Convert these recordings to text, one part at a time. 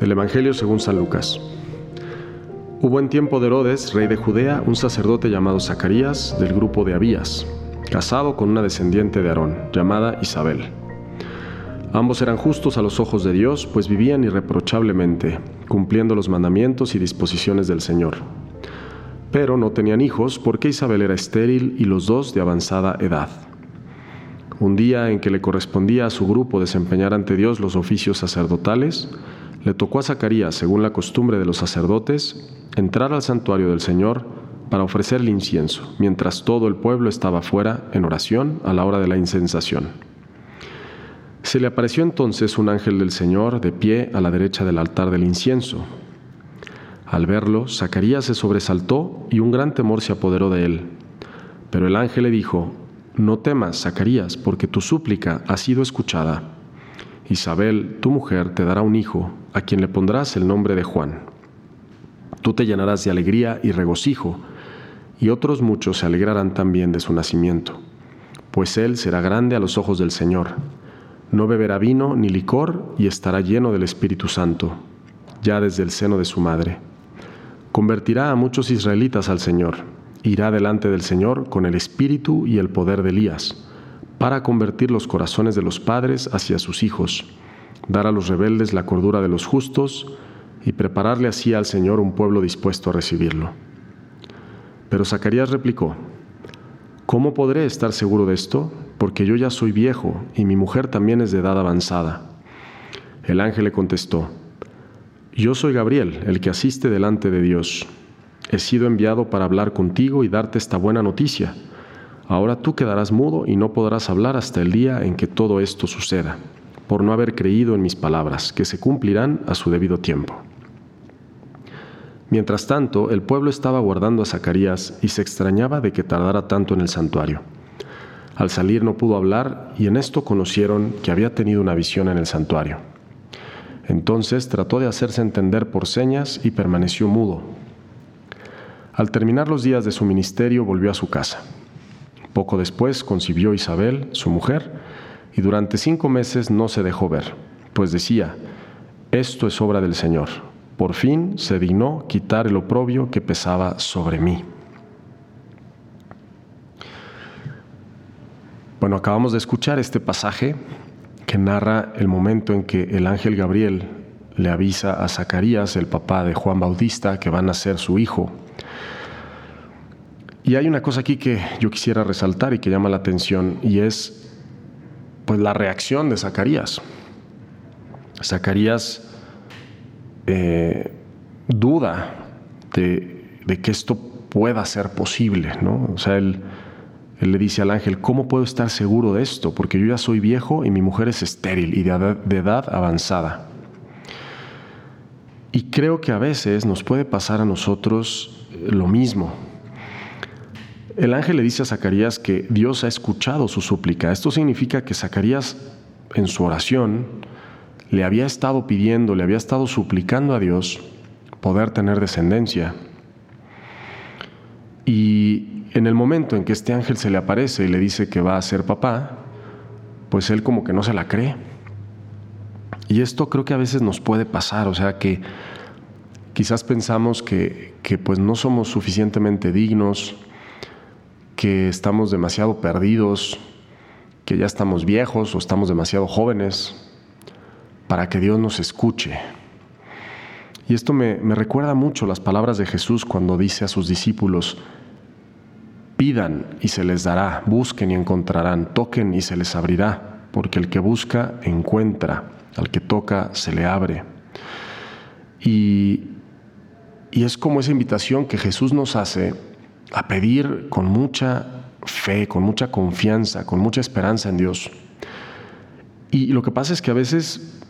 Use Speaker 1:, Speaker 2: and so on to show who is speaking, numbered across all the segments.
Speaker 1: Del Evangelio según San Lucas. Hubo en tiempo de Herodes, rey de Judea, un sacerdote llamado Zacarías, del grupo de Abías, casado con una descendiente de Aarón, llamada Isabel. Ambos eran justos a los ojos de Dios, pues vivían irreprochablemente, cumpliendo los mandamientos y disposiciones del Señor. Pero no tenían hijos porque Isabel era estéril y los dos de avanzada edad. Un día en que le correspondía a su grupo desempeñar ante Dios los oficios sacerdotales, le tocó a Zacarías, según la costumbre de los sacerdotes, entrar al santuario del Señor para ofrecerle incienso, mientras todo el pueblo estaba fuera en oración a la hora de la incensación. Se le apareció entonces un ángel del Señor de pie a la derecha del altar del incienso. Al verlo, Zacarías se sobresaltó y un gran temor se apoderó de él. Pero el ángel le dijo, No temas, Zacarías, porque tu súplica ha sido escuchada. Isabel, tu mujer, te dará un hijo, a quien le pondrás el nombre de Juan. Tú te llenarás de alegría y regocijo, y otros muchos se alegrarán también de su nacimiento, pues él será grande a los ojos del Señor. No beberá vino ni licor y estará lleno del Espíritu Santo, ya desde el seno de su madre. Convertirá a muchos israelitas al Señor, irá delante del Señor con el espíritu y el poder de Elías para convertir los corazones de los padres hacia sus hijos, dar a los rebeldes la cordura de los justos y prepararle así al Señor un pueblo dispuesto a recibirlo. Pero Zacarías replicó, ¿Cómo podré estar seguro de esto? Porque yo ya soy viejo y mi mujer también es de edad avanzada. El ángel le contestó, Yo soy Gabriel, el que asiste delante de Dios. He sido enviado para hablar contigo y darte esta buena noticia Ahora tú quedarás mudo y no podrás hablar hasta el día en que todo esto suceda, por no haber creído en mis palabras, que se cumplirán a su debido tiempo. Mientras tanto, el pueblo estaba guardando a Zacarías y se extrañaba de que tardara tanto en el santuario. Al salir no pudo hablar y en esto conocieron que había tenido una visión en el santuario. Entonces trató de hacerse entender por señas y permaneció mudo. Al terminar los días de su ministerio volvió a su casa. Poco después concibió Isabel, su mujer, y durante cinco meses no se dejó ver, pues decía, esto es obra del Señor. Por fin se dignó quitar el oprobio que pesaba sobre mí. Bueno, acabamos de escuchar este pasaje que narra el momento en que el ángel Gabriel le avisa a Zacarías, el papá de Juan Bautista, que van a ser su hijo, y hay una cosa aquí que yo quisiera resaltar y que llama la atención y es pues la reacción de Zacarías. Zacarías eh, duda de, que esto pueda ser posible, ¿no? O sea, él, él, le dice al ángel, ¿cómo puedo estar seguro de esto? Porque yo ya soy viejo y mi mujer es estéril y de edad avanzada. Y creo que a veces nos puede pasar a nosotros lo mismo. El ángel le dice a Zacarías que Dios ha escuchado su súplica. Esto significa que Zacarías en su oración le había estado pidiendo, le había estado suplicando a Dios poder tener descendencia. Y en el momento en que este ángel se le aparece y le dice que va a ser papá, pues él como que no se la cree. Y esto creo que a veces nos puede pasar, o sea que quizás pensamos que, que pues no somos suficientemente dignos, que estamos demasiado perdidos, que ya estamos viejos o estamos demasiado jóvenes para que Dios nos escuche. Y esto me, recuerda mucho las palabras de Jesús cuando dice a sus discípulos, pidan y se les dará, busquen y encontrarán, toquen y se les abrirá, porque el que busca encuentra, al que toca se le abre. Y, y es como esa invitación que Jesús nos hace a pedir con mucha fe, con mucha confianza, con mucha esperanza en Dios. Y lo que pasa es que a veces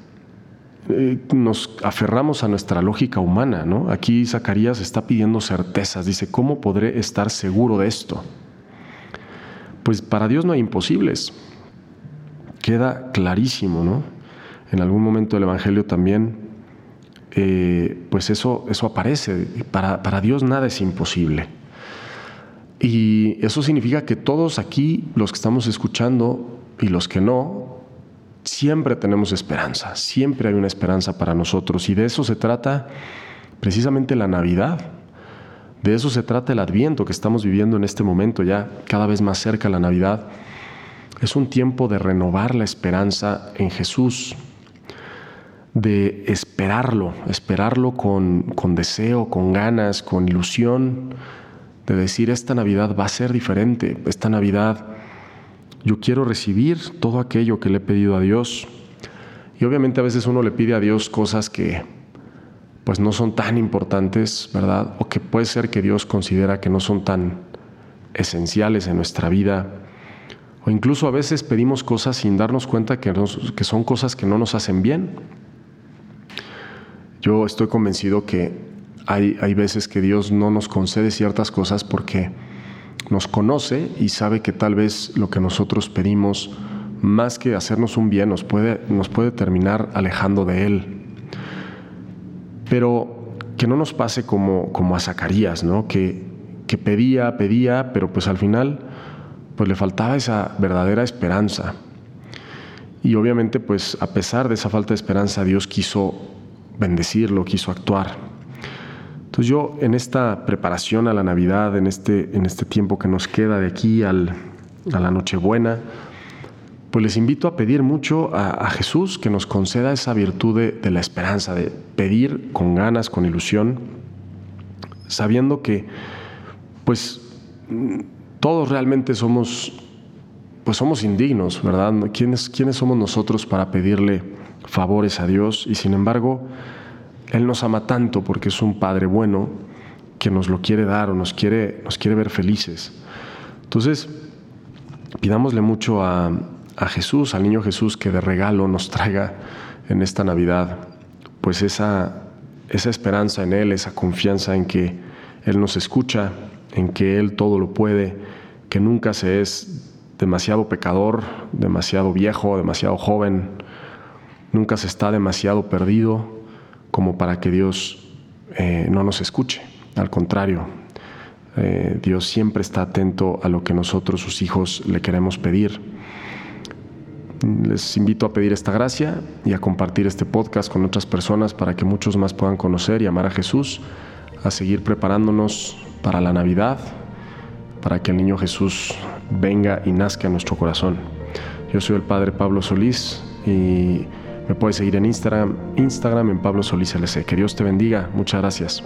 Speaker 1: eh, nos aferramos a nuestra lógica humana, ¿no? Aquí Zacarías está pidiendo certezas, dice, ¿cómo podré estar seguro de esto? Pues para Dios no hay imposibles. Queda clarísimo, ¿no? En algún momento del Evangelio también, eh, pues eso, eso aparece. Para, para Dios nada es imposible. Y eso significa que todos aquí, los que estamos escuchando y los que no, siempre tenemos esperanza, siempre hay una esperanza para nosotros y de eso se trata precisamente la Navidad. De eso se trata el adviento que estamos viviendo en este momento, ya cada vez más cerca la Navidad. Es un tiempo de renovar la esperanza en Jesús, de esperarlo, esperarlo con, con deseo, con ganas, con ilusión, de decir, esta Navidad va a ser diferente, esta Navidad yo quiero recibir todo aquello que le he pedido a Dios. Y obviamente a veces uno le pide a Dios cosas que pues no son tan importantes, ¿verdad? O que puede ser que Dios considera que no son tan esenciales en nuestra vida. O incluso a veces pedimos cosas sin darnos cuenta que, que son cosas que no nos hacen bien. Yo estoy convencido que hay, veces que Dios no nos concede ciertas cosas porque nos conoce y sabe que tal vez lo que nosotros pedimos, más que hacernos un bien, nos puede, nos puede terminar alejando de Él. Pero que no nos pase como, como a Zacarías, ¿no? que, que pedía, pedía, pero pues al final pues le faltaba esa verdadera esperanza. Y obviamente pues a pesar de esa falta de esperanza, Dios quiso bendecirlo, quiso actuar. Entonces yo en esta preparación a la Navidad, en este, en este tiempo que nos queda de aquí al, a la Nochebuena, pues les invito a pedir mucho a, Jesús que nos conceda esa virtud de, la esperanza, de pedir con ganas, con ilusión, sabiendo que pues todos realmente somos pues somos indignos, ¿verdad? ¿Quiénes, ¿Quiénes somos nosotros para pedirle favores a Dios? Y sin embargo, él nos ama tanto porque es un Padre bueno que nos lo quiere dar o nos quiere, nos quiere ver felices. Entonces, pidámosle mucho a, Jesús, al niño Jesús, que de regalo nos traiga en esta Navidad, pues esa, esa esperanza en Él, esa confianza en que Él nos escucha, en que Él todo lo puede, que nunca se es demasiado pecador, demasiado viejo, demasiado joven, nunca se está demasiado perdido, como para que Dios eh, no nos escuche. Al contrario, eh, Dios siempre está atento a lo que nosotros, sus hijos, le queremos pedir. Les invito a pedir esta gracia y a compartir este podcast con otras personas para que muchos más puedan conocer y amar a Jesús, a seguir preparándonos para la Navidad, para que el niño Jesús venga y nazca en nuestro corazón. Yo soy el Padre Pablo Solís y me puedes seguir en Instagram, Instagram en Pablo Solís LC. Que Dios te bendiga. Muchas gracias.